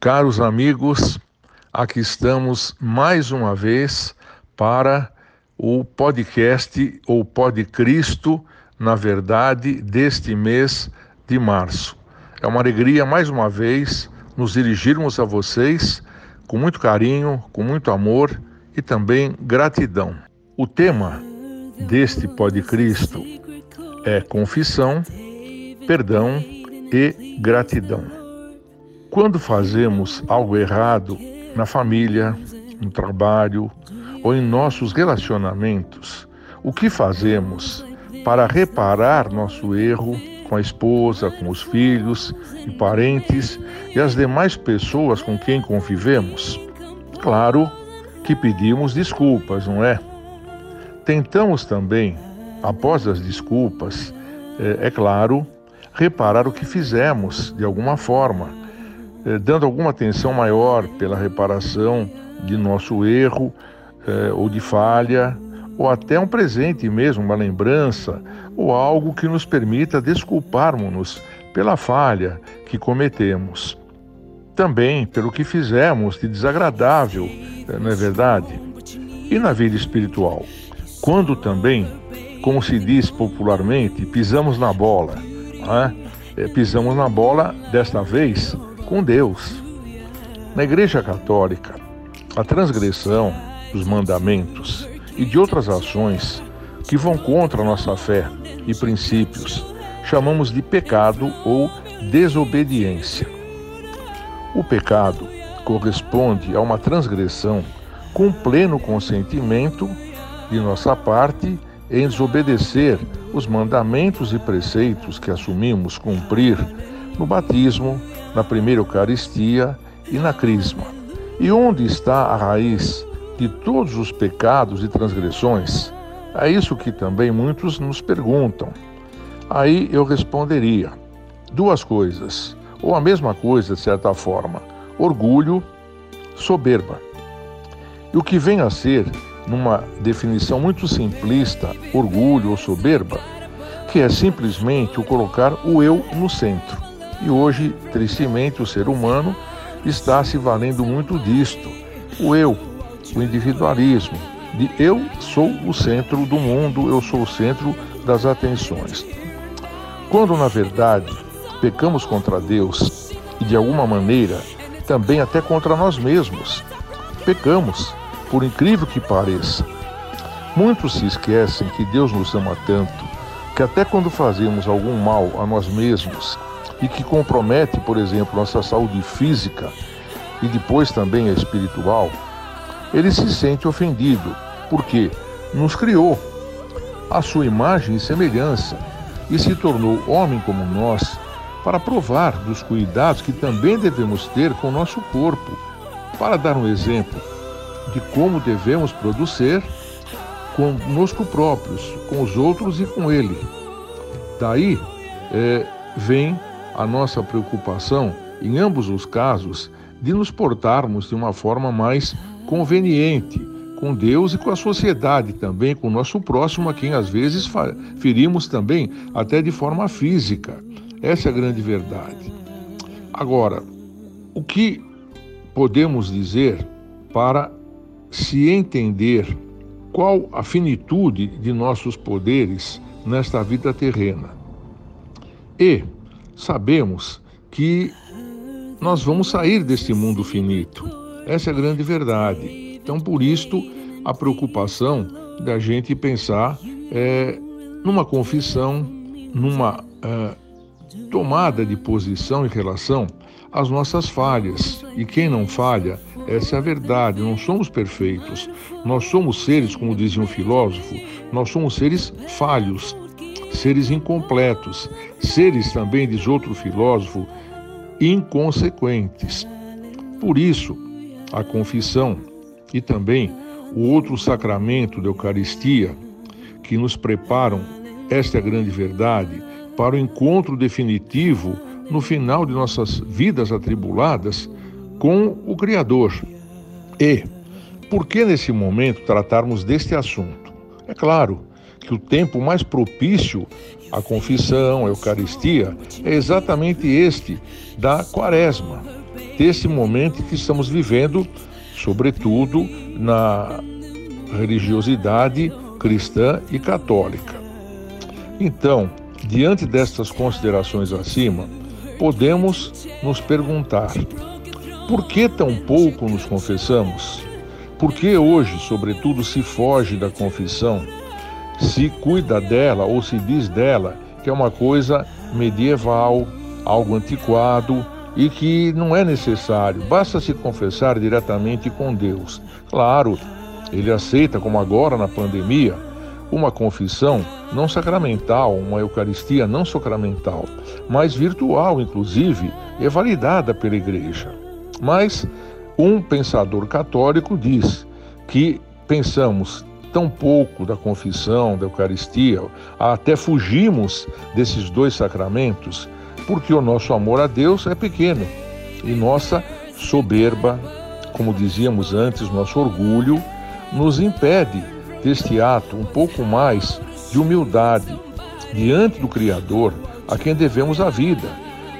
Caros amigos, aqui estamos mais uma vez para o podcast ou Pod Cristo, na verdade, deste mês de março. É uma alegria mais uma vez nos dirigirmos a vocês com muito carinho, com muito amor e também gratidão. O tema deste Pod Cristo é confissão, perdão e gratidão. Quando fazemos algo errado na família, no trabalho ou em nossos relacionamentos, o que fazemos para reparar nosso erro com a esposa, com os filhos e parentes e as demais pessoas com quem convivemos? Claro que pedimos desculpas, não é? Tentamos também, após as desculpas, é, é claro, reparar o que fizemos de alguma forma, é, dando alguma atenção maior pela reparação de nosso erro é, ou de falha, ou até um presente mesmo, uma lembrança, ou algo que nos permita desculparmos-nos pela falha que cometemos. Também pelo que fizemos de desagradável, é, não é verdade? E na vida espiritual? Quando também, como se diz popularmente, pisamos na bola, é? pisamos na bola desta vez com Deus. Na Igreja Católica, a transgressão dos mandamentos e de outras ações que vão contra a nossa fé e princípios chamamos de pecado ou desobediência. O pecado corresponde a uma transgressão com pleno consentimento de nossa parte em desobedecer os mandamentos e preceitos que assumimos cumprir no batismo, na primeira Eucaristia e na Crisma. E onde está a raiz de todos os pecados e transgressões? É isso que também muitos nos perguntam. Aí eu responderia: duas coisas, ou a mesma coisa de certa forma: orgulho, soberba. E o que vem a ser, numa definição muito simplista, orgulho ou soberba, que é simplesmente o colocar o eu no centro. E hoje, tristemente, o ser humano está se valendo muito disto: o eu, o individualismo, de eu sou o centro do mundo, eu sou o centro das atenções. Quando, na verdade, pecamos contra Deus e, de alguma maneira, também até contra nós mesmos, pecamos, por incrível que pareça. Muitos se esquecem que Deus nos ama tanto que, até quando fazemos algum mal a nós mesmos e que compromete, por exemplo, nossa saúde física e depois também a espiritual, ele se sente ofendido, porque nos criou à sua imagem e semelhança e se tornou homem como nós para provar dos cuidados que também devemos ter com o nosso corpo. Para dar um exemplo de como devemos produzir conosco próprios, com os outros e com Ele. Daí é, vem a nossa preocupação, em ambos os casos, de nos portarmos de uma forma mais conveniente com Deus e com a sociedade também, com o nosso próximo, a quem às vezes ferimos também, até de forma física. Essa é a grande verdade. Agora, o que podemos dizer para se entender qual a finitude de nossos poderes nesta vida terrena? E sabemos que nós vamos sair deste mundo finito essa é a grande verdade. Então, por isto, a preocupação da gente pensar é, numa confissão, numa é, tomada de posição em relação às nossas falhas. E quem não falha, essa é a verdade, não somos perfeitos. Nós somos seres, como dizia um filósofo, nós somos seres falhos, seres incompletos, seres também, diz outro filósofo, inconsequentes. Por isso, a confissão e também o outro sacramento da Eucaristia, que nos preparam, esta é a grande verdade, para o encontro definitivo no final de nossas vidas atribuladas com o Criador. E por que nesse momento tratarmos deste assunto? É claro que o tempo mais propício à confissão, à Eucaristia, é exatamente este da Quaresma desse momento que estamos vivendo, sobretudo na religiosidade cristã e católica. Então, diante destas considerações acima, podemos nos perguntar: por que tão pouco nos confessamos? Por que hoje, sobretudo, se foge da confissão? Se cuida dela ou se diz dela que é uma coisa medieval, algo antiquado e que não é necessário, basta se confessar diretamente com Deus. Claro, ele aceita, como agora na pandemia, uma confissão não sacramental, uma Eucaristia não sacramental, mas virtual, inclusive, é validada pela Igreja. Mas um pensador católico diz que pensamos tão pouco da confissão, da Eucaristia, até fugimos desses dois sacramentos, porque o nosso amor a Deus é pequeno e nossa soberba, como dizíamos antes, nosso orgulho, nos impede deste ato um pouco mais de humildade diante do Criador, a quem devemos a vida,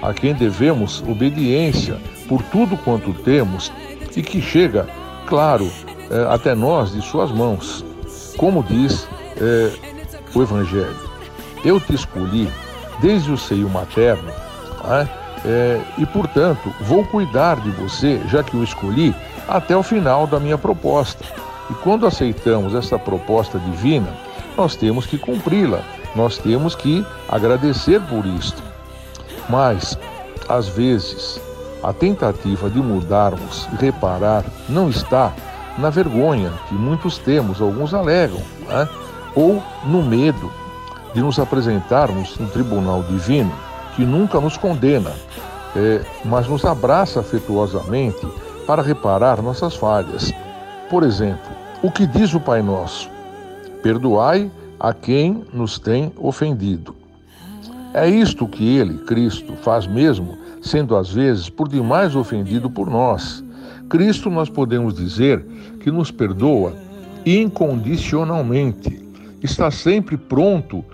a quem devemos obediência por tudo quanto temos e que chega, claro, eh, até nós de Suas mãos. Como diz eh, o Evangelho, eu te escolhi desde o seio materno né, eh, e, portanto, vou cuidar de você, já que o escolhi, até o final da minha proposta. E quando aceitamos essa proposta divina, nós temos que cumpri-la, nós temos que agradecer por isto. Mas, às vezes, a tentativa de mudarmos e reparar não está na vergonha que muitos temos, alguns alegam, né? ou no medo de nos apresentarmos no tribunal divino, que nunca nos condena, é, mas nos abraça afetuosamente para reparar nossas falhas. Por exemplo, o que diz o Pai Nosso? Perdoai a quem nos tem ofendido. É isto que ele, Cristo, faz mesmo, sendo às vezes por demais ofendido por nós. Cristo, nós podemos dizer que nos perdoa incondicionalmente, está sempre pronto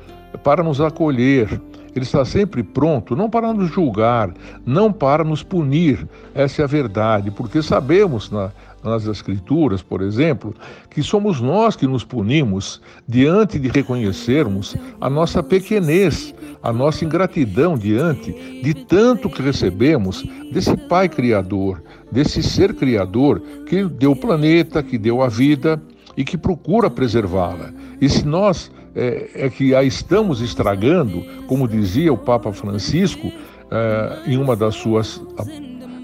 para nos acolher, ele está sempre pronto, não para nos julgar, não para nos punir. Essa é a verdade, porque sabemos na, nas Escrituras, por exemplo, que somos nós que nos punimos diante de reconhecermos a nossa pequenez, a nossa ingratidão diante de tanto que recebemos desse Pai Criador, desse Ser Criador que deu o planeta, que deu a vida e que procura preservá-la. E se nós é, é, que a estamos estragando, como dizia o Papa Francisco é, em uma das suas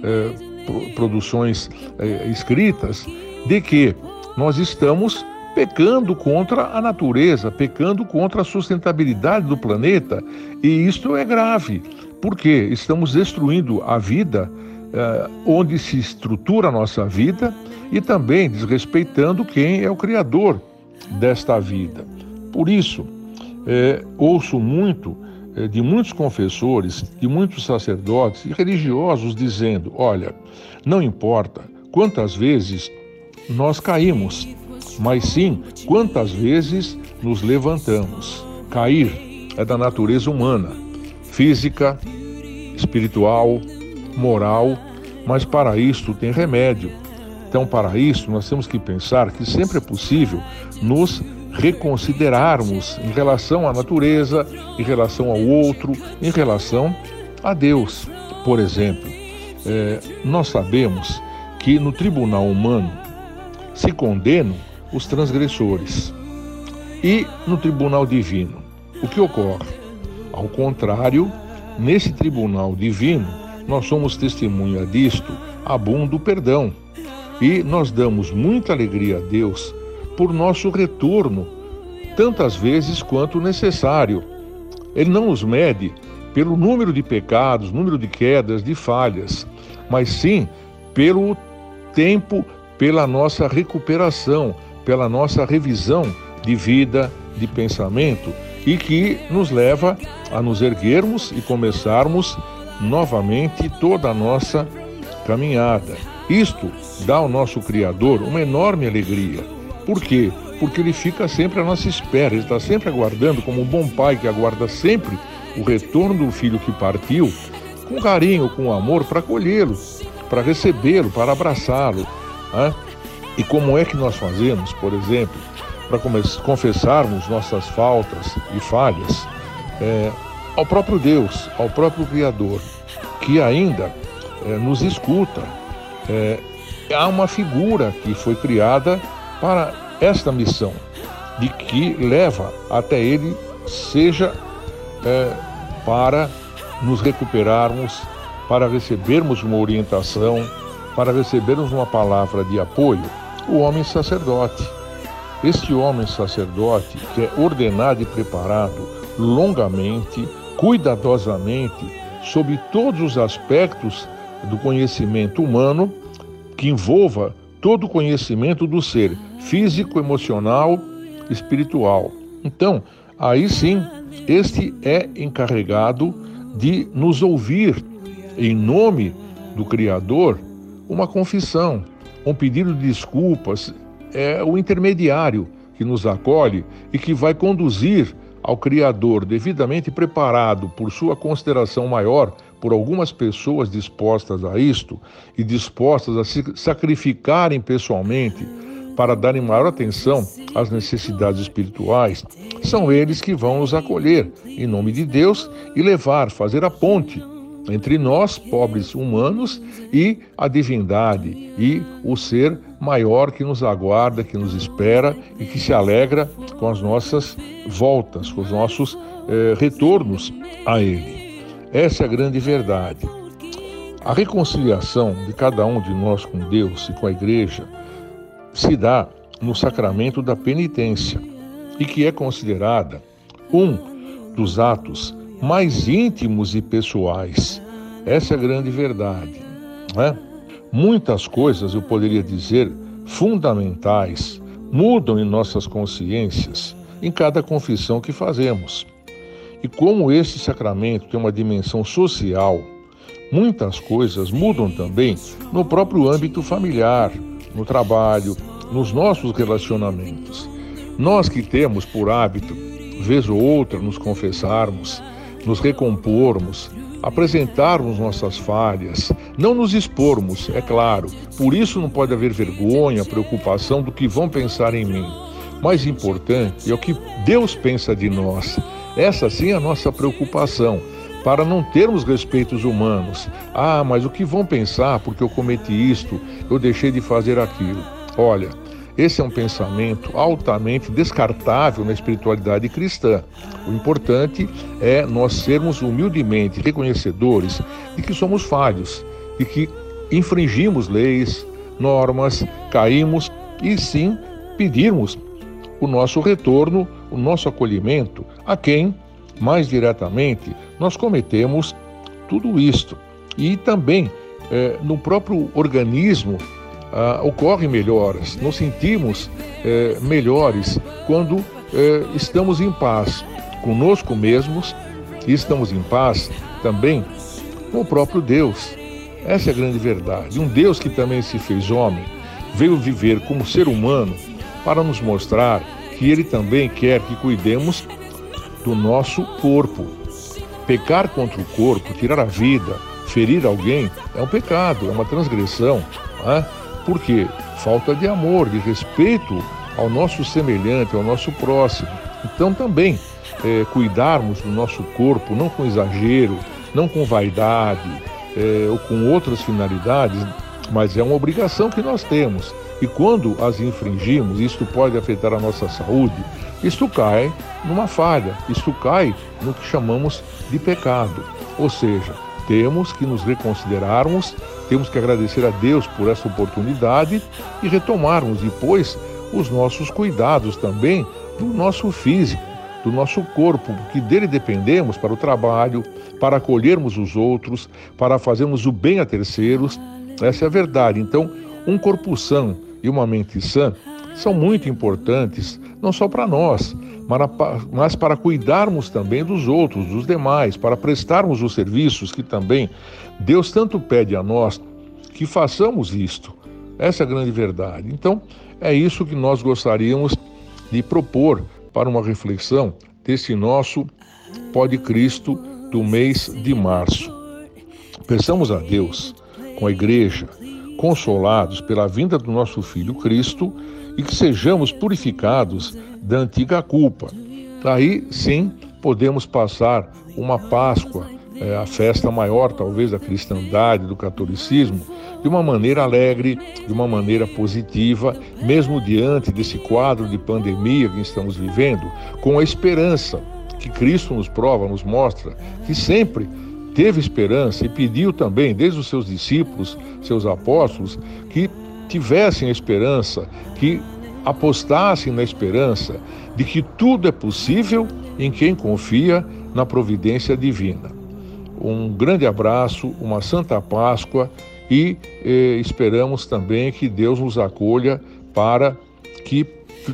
é, produções é, escritas, de que nós estamos pecando contra a natureza, pecando contra a sustentabilidade do planeta, e isto é grave, porque estamos destruindo a vida é, onde se estrutura a nossa vida e também desrespeitando quem é o Criador desta vida. Por isso, é, ouço muito é, de muitos confessores, de muitos sacerdotes e religiosos dizendo: olha, não importa quantas vezes nós caímos, mas sim quantas vezes nos levantamos. Cair é da natureza humana, física, espiritual, moral, mas para isto tem remédio. Então, para isso, nós temos que pensar que sempre é possível nos reconsiderarmos em relação à natureza, em relação ao outro, em relação a Deus. Por exemplo, é, nós sabemos que no tribunal humano se condenam os transgressores e no tribunal divino. O que ocorre? Ao contrário, nesse tribunal divino, nós somos testemunha disto, abunda o perdão. E nós damos muita alegria a Deus por nosso retorno, tantas vezes quanto necessário. Ele não nos mede pelo número de pecados, número de quedas, de falhas, mas sim pelo tempo, pela nossa recuperação, pela nossa revisão de vida, de pensamento e que nos leva a nos erguermos e começarmos novamente toda a nossa caminhada. Isto dá ao nosso Criador uma enorme alegria por quê? Porque ele fica sempre à nossa espera, ele está sempre aguardando, como um bom pai que aguarda sempre o retorno do filho que partiu, com carinho, com amor, para acolhê-lo. para recebê-lo, para abraçá-lo. Né? E como é que nós fazemos, por exemplo, para confessarmos nossas faltas e falhas é, ao próprio Deus, ao próprio Criador, que ainda é, nos escuta. É, há uma figura que foi criada para esta missão, de que leva até Ele, seja é, para nos recuperarmos, para recebermos uma orientação, para recebermos uma palavra de apoio, o homem sacerdote. Este homem sacerdote que é ordenado e preparado longamente, cuidadosamente, sobre todos os aspectos do conhecimento humano, que envolva todo o conhecimento do ser físico, emocional, espiritual. Então, aí sim, este é encarregado de nos ouvir em nome do Criador uma confissão, um pedido de desculpas, é o intermediário que nos acolhe e que vai conduzir ao Criador devidamente preparado por sua consideração maior por algumas pessoas dispostas a isto e dispostas a se sacrificarem pessoalmente para darem maior atenção às necessidades espirituais, são eles que vão nos acolher em nome de Deus e levar, fazer a ponte entre nós, pobres humanos, e a divindade e o ser maior que nos aguarda, que nos espera e que se alegra com as nossas voltas, com os nossos eh, retornos a Ele. Essa é a grande verdade. A reconciliação de cada um de nós com Deus e com a Igreja se dá no sacramento da penitência e que é considerada um dos atos mais íntimos e pessoais. Essa é a grande verdade. Né? Muitas coisas, eu poderia dizer, fundamentais, mudam em nossas consciências em cada confissão que fazemos. E como esse sacramento tem uma dimensão social, muitas coisas mudam também no próprio âmbito familiar, no trabalho, nos nossos relacionamentos. Nós que temos por hábito, vez ou outra, nos confessarmos, nos recompormos, apresentarmos nossas falhas, não nos expormos, é claro. Por isso não pode haver vergonha, preocupação do que vão pensar em mim. Mais importante é o que Deus pensa de nós. Essa sim é a nossa preocupação, para não termos respeitos humanos. Ah, mas o que vão pensar porque eu cometi isto, eu deixei de fazer aquilo? Olha, esse é um pensamento altamente descartável na espiritualidade cristã. O importante é nós sermos humildemente reconhecedores de que somos falhos, de que infringimos leis, normas, caímos e sim pedirmos o nosso retorno, o nosso acolhimento a quem, mais diretamente, nós cometemos tudo isto. E também é, no próprio organismo ah, ocorrem melhoras, nos sentimos eh, melhores quando eh, estamos em paz conosco mesmos e estamos em paz também com o próprio Deus. Essa é a grande verdade. Um Deus que também se fez homem, veio viver como ser humano para nos mostrar que ele também quer que cuidemos do nosso corpo. Pecar contra o corpo, tirar a vida, ferir alguém, é um pecado, é uma transgressão. Não é? Por quê? Falta de amor, de respeito ao nosso semelhante, ao nosso próximo. Então também é, cuidarmos do nosso corpo, não com exagero, não com vaidade é, ou com outras finalidades, mas é uma obrigação que nós temos. E quando as infringimos, isto pode afetar a nossa saúde, isto cai numa falha, isto cai no que chamamos de pecado. Ou seja, temos que nos reconsiderarmos, temos que agradecer a Deus por essa oportunidade e retomarmos depois os nossos cuidados também do nosso físico, do nosso corpo, porque dele dependemos para o trabalho, para acolhermos os outros, para fazermos o bem a terceiros. Essa é a verdade. Então, um corpo sã e uma mente sã são muito importantes, não só para nós, mas para cuidarmos também dos outros, dos demais, para prestarmos os serviços que também Deus tanto pede a nós que façamos isto. Essa é a grande verdade. Então, é isso que nós gostaríamos de propor para uma reflexão desse nosso Pode Cristo do mês de março. Peçamos a Deus, com a igreja, consolados pela vinda do nosso Filho Cristo e que sejamos purificados da antiga culpa. Aí sim podemos passar uma Páscoa, é, a festa maior talvez da cristandade, do catolicismo, de uma maneira alegre, de uma maneira positiva, mesmo diante desse quadro de pandemia que estamos vivendo, com a esperança que Cristo nos prova, nos mostra, que sempre teve esperança e pediu também, desde os seus discípulos, seus apóstolos, que tivessem esperança, que apostassem na esperança de que tudo é possível em quem confia na providência divina. Um grande abraço, uma Santa Páscoa e eh, esperamos também que Deus nos acolha para que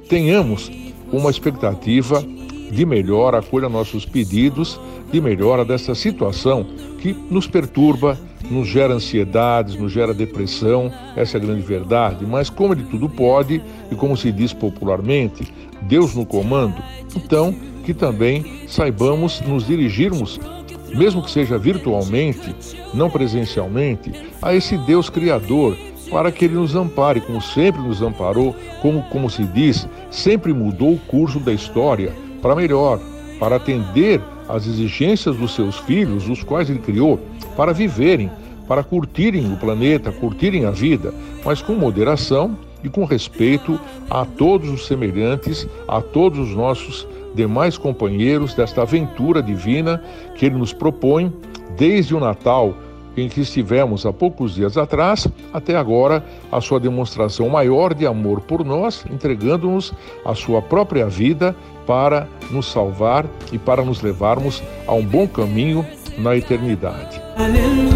tenhamos uma expectativa de melhora, acolha nossos pedidos de melhora dessa situação que nos perturba, nos gera ansiedades, nos gera depressão, essa é a grande verdade. Mas como ele tudo pode, e como se diz popularmente, Deus no comando, então que também saibamos nos dirigirmos, mesmo que seja virtualmente, não presencialmente, a esse Deus Criador, para que Ele nos ampare, como sempre nos amparou, como, como se diz, sempre mudou o curso da história para melhor, para atender às exigências dos seus filhos, os quais Ele criou, para viverem, para curtirem o planeta, curtirem a vida, mas com moderação e com respeito a todos os semelhantes, a todos os nossos demais companheiros desta aventura divina que Ele nos propõe desde o Natal em que estivemos há poucos dias atrás, até agora, a sua demonstração maior de amor por nós, entregando-nos a sua própria vida para nos salvar e para nos levarmos a um bom caminho na eternidade. Aleluia.